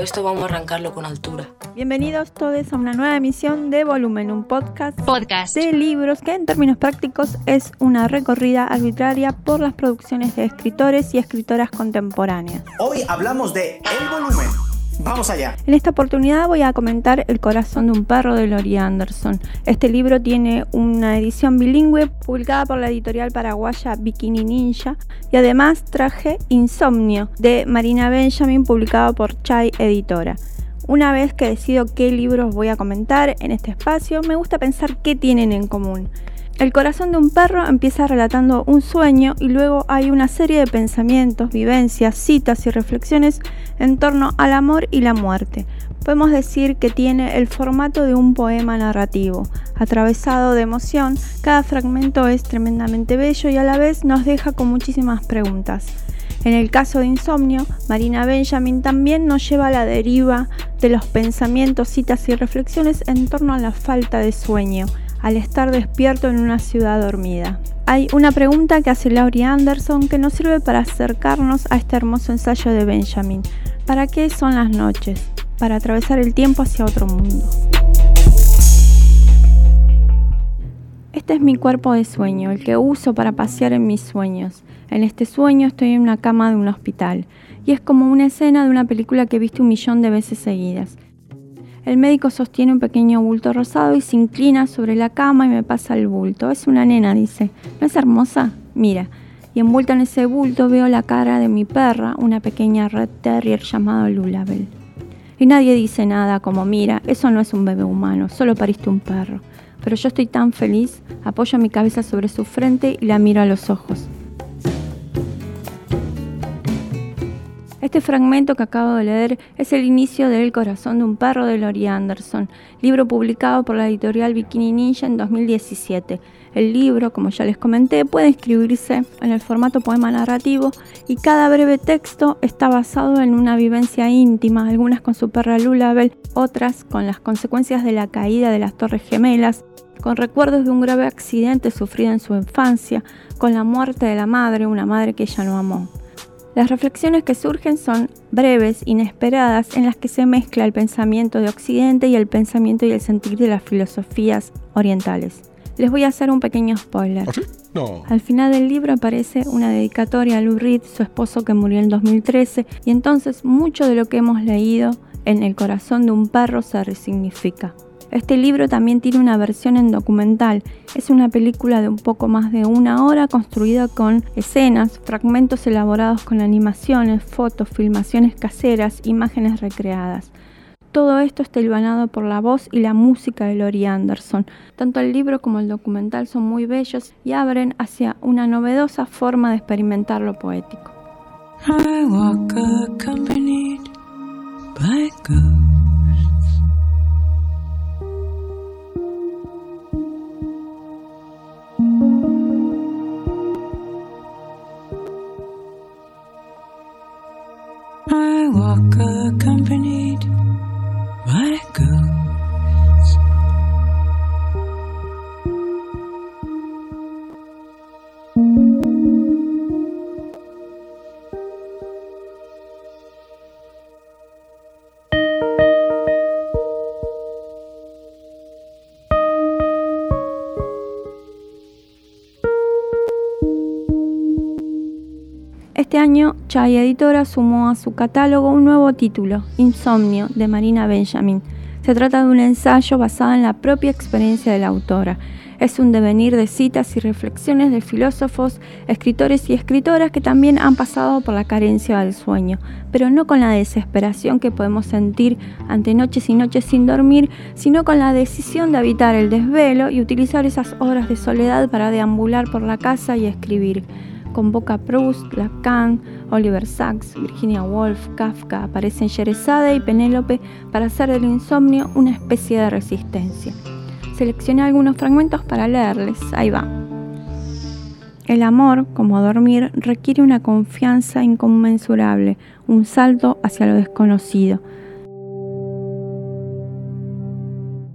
Esto vamos a arrancarlo con altura. Bienvenidos todos a una nueva emisión de Volumen, un podcast, Podcast. de libros que en términos prácticos es una recorrida arbitraria por las producciones de escritores y escritoras contemporáneas. Hoy hablamos de El Volumen. Vamos allá. En esta oportunidad voy a comentar El corazón de un perro de Lori Anderson. Este libro tiene una edición bilingüe publicada por la editorial paraguaya Bikini Ninja y además traje Insomnio de Marina Benjamin publicado por Chai Editora. Una vez que decido qué libros voy a comentar en este espacio, me gusta pensar qué tienen en común. El corazón de un perro empieza relatando un sueño y luego hay una serie de pensamientos, vivencias, citas y reflexiones en torno al amor y la muerte. Podemos decir que tiene el formato de un poema narrativo, atravesado de emoción, cada fragmento es tremendamente bello y a la vez nos deja con muchísimas preguntas. En el caso de Insomnio, Marina Benjamin también nos lleva a la deriva de los pensamientos, citas y reflexiones en torno a la falta de sueño, al estar despierto en una ciudad dormida. Hay una pregunta que hace Laurie Anderson que nos sirve para acercarnos a este hermoso ensayo de Benjamin. ¿Para qué son las noches? Para atravesar el tiempo hacia otro mundo. Este es mi cuerpo de sueño, el que uso para pasear en mis sueños. En este sueño estoy en una cama de un hospital y es como una escena de una película que he visto un millón de veces seguidas. El médico sostiene un pequeño bulto rosado y se inclina sobre la cama y me pasa el bulto. Es una nena, dice. ¿No es hermosa? Mira. Y envuelta en ese bulto veo la cara de mi perra, una pequeña red terrier llamado Lulabel. Y nadie dice nada como, mira, eso no es un bebé humano, solo pariste un perro. Pero yo estoy tan feliz, apoyo mi cabeza sobre su frente y la miro a los ojos. Este fragmento que acabo de leer es el inicio de El corazón de un perro de Lori Anderson, libro publicado por la editorial Bikini Ninja en 2017. El libro, como ya les comenté, puede escribirse en el formato poema narrativo y cada breve texto está basado en una vivencia íntima, algunas con su perra Lulabel, otras con las consecuencias de la caída de las Torres Gemelas, con recuerdos de un grave accidente sufrido en su infancia, con la muerte de la madre, una madre que ella no amó. Las reflexiones que surgen son breves, inesperadas, en las que se mezcla el pensamiento de Occidente y el pensamiento y el sentir de las filosofías orientales. Les voy a hacer un pequeño spoiler. No. Al final del libro aparece una dedicatoria a Lou Reed, su esposo que murió en 2013, y entonces mucho de lo que hemos leído en El corazón de un perro se resignifica. Este libro también tiene una versión en documental. Es una película de un poco más de una hora construida con escenas, fragmentos elaborados con animaciones, fotos, filmaciones caseras, imágenes recreadas. Todo esto está hilvanado por la voz y la música de Lori Anderson. Tanto el libro como el documental son muy bellos y abren hacia una novedosa forma de experimentar lo poético. Walk accompanied Este año, Chai Editora sumó a su catálogo un nuevo título, Insomnio, de Marina Benjamin. Se trata de un ensayo basado en la propia experiencia de la autora. Es un devenir de citas y reflexiones de filósofos, escritores y escritoras que también han pasado por la carencia del sueño, pero no con la desesperación que podemos sentir ante noches y noches sin dormir, sino con la decisión de evitar el desvelo y utilizar esas horas de soledad para deambular por la casa y escribir convoca a Proust, Lacan, Oliver Sacks, Virginia Woolf, Kafka, aparecen Sherezade y Penélope para hacer del insomnio una especie de resistencia. Seleccioné algunos fragmentos para leerles, ahí va. El amor, como dormir, requiere una confianza inconmensurable, un salto hacia lo desconocido.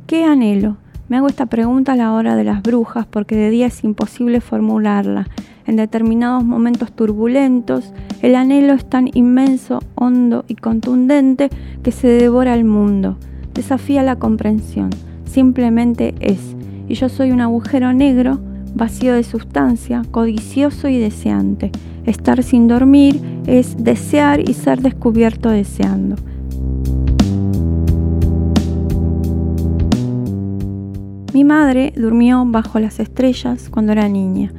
¿Qué anhelo? Me hago esta pregunta a la hora de las brujas porque de día es imposible formularla. En determinados momentos turbulentos, el anhelo es tan inmenso, hondo y contundente que se devora el mundo. Desafía la comprensión. Simplemente es. Y yo soy un agujero negro vacío de sustancia, codicioso y deseante. Estar sin dormir es desear y ser descubierto deseando. Mi madre durmió bajo las estrellas cuando era niña.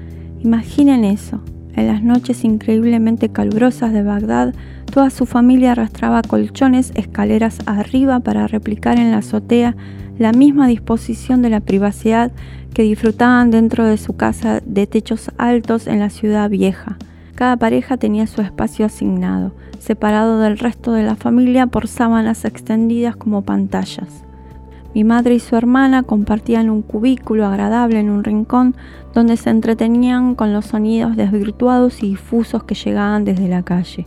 Imaginen eso. En las noches increíblemente calurosas de Bagdad, toda su familia arrastraba colchones escaleras arriba para replicar en la azotea la misma disposición de la privacidad que disfrutaban dentro de su casa de techos altos en la ciudad vieja. Cada pareja tenía su espacio asignado, separado del resto de la familia por sábanas extendidas como pantallas. Mi madre y su hermana compartían un cubículo agradable en un rincón donde se entretenían con los sonidos desvirtuados y difusos que llegaban desde la calle.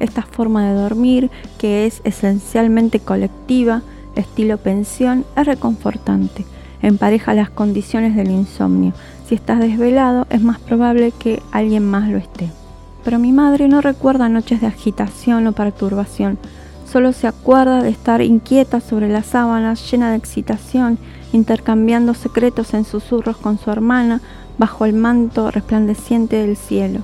Esta forma de dormir, que es esencialmente colectiva, estilo pensión, es reconfortante. Empareja las condiciones del insomnio. Si estás desvelado, es más probable que alguien más lo esté. Pero mi madre no recuerda noches de agitación o perturbación. Solo se acuerda de estar inquieta sobre las sábanas, llena de excitación, intercambiando secretos en susurros con su hermana bajo el manto resplandeciente del cielo.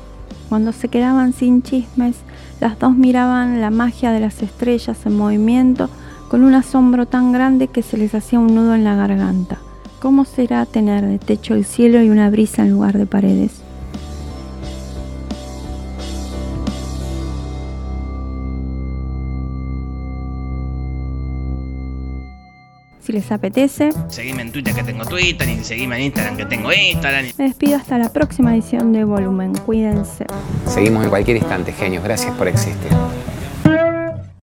Cuando se quedaban sin chismes, las dos miraban la magia de las estrellas en movimiento con un asombro tan grande que se les hacía un nudo en la garganta. ¿Cómo será tener de techo el cielo y una brisa en lugar de paredes? Si les apetece, Seguime en Twitter que tengo Twitter y seguime en Instagram que tengo Instagram. me despido hasta la próxima edición de Volumen. Cuídense. Seguimos en cualquier instante, genios. Gracias por existir.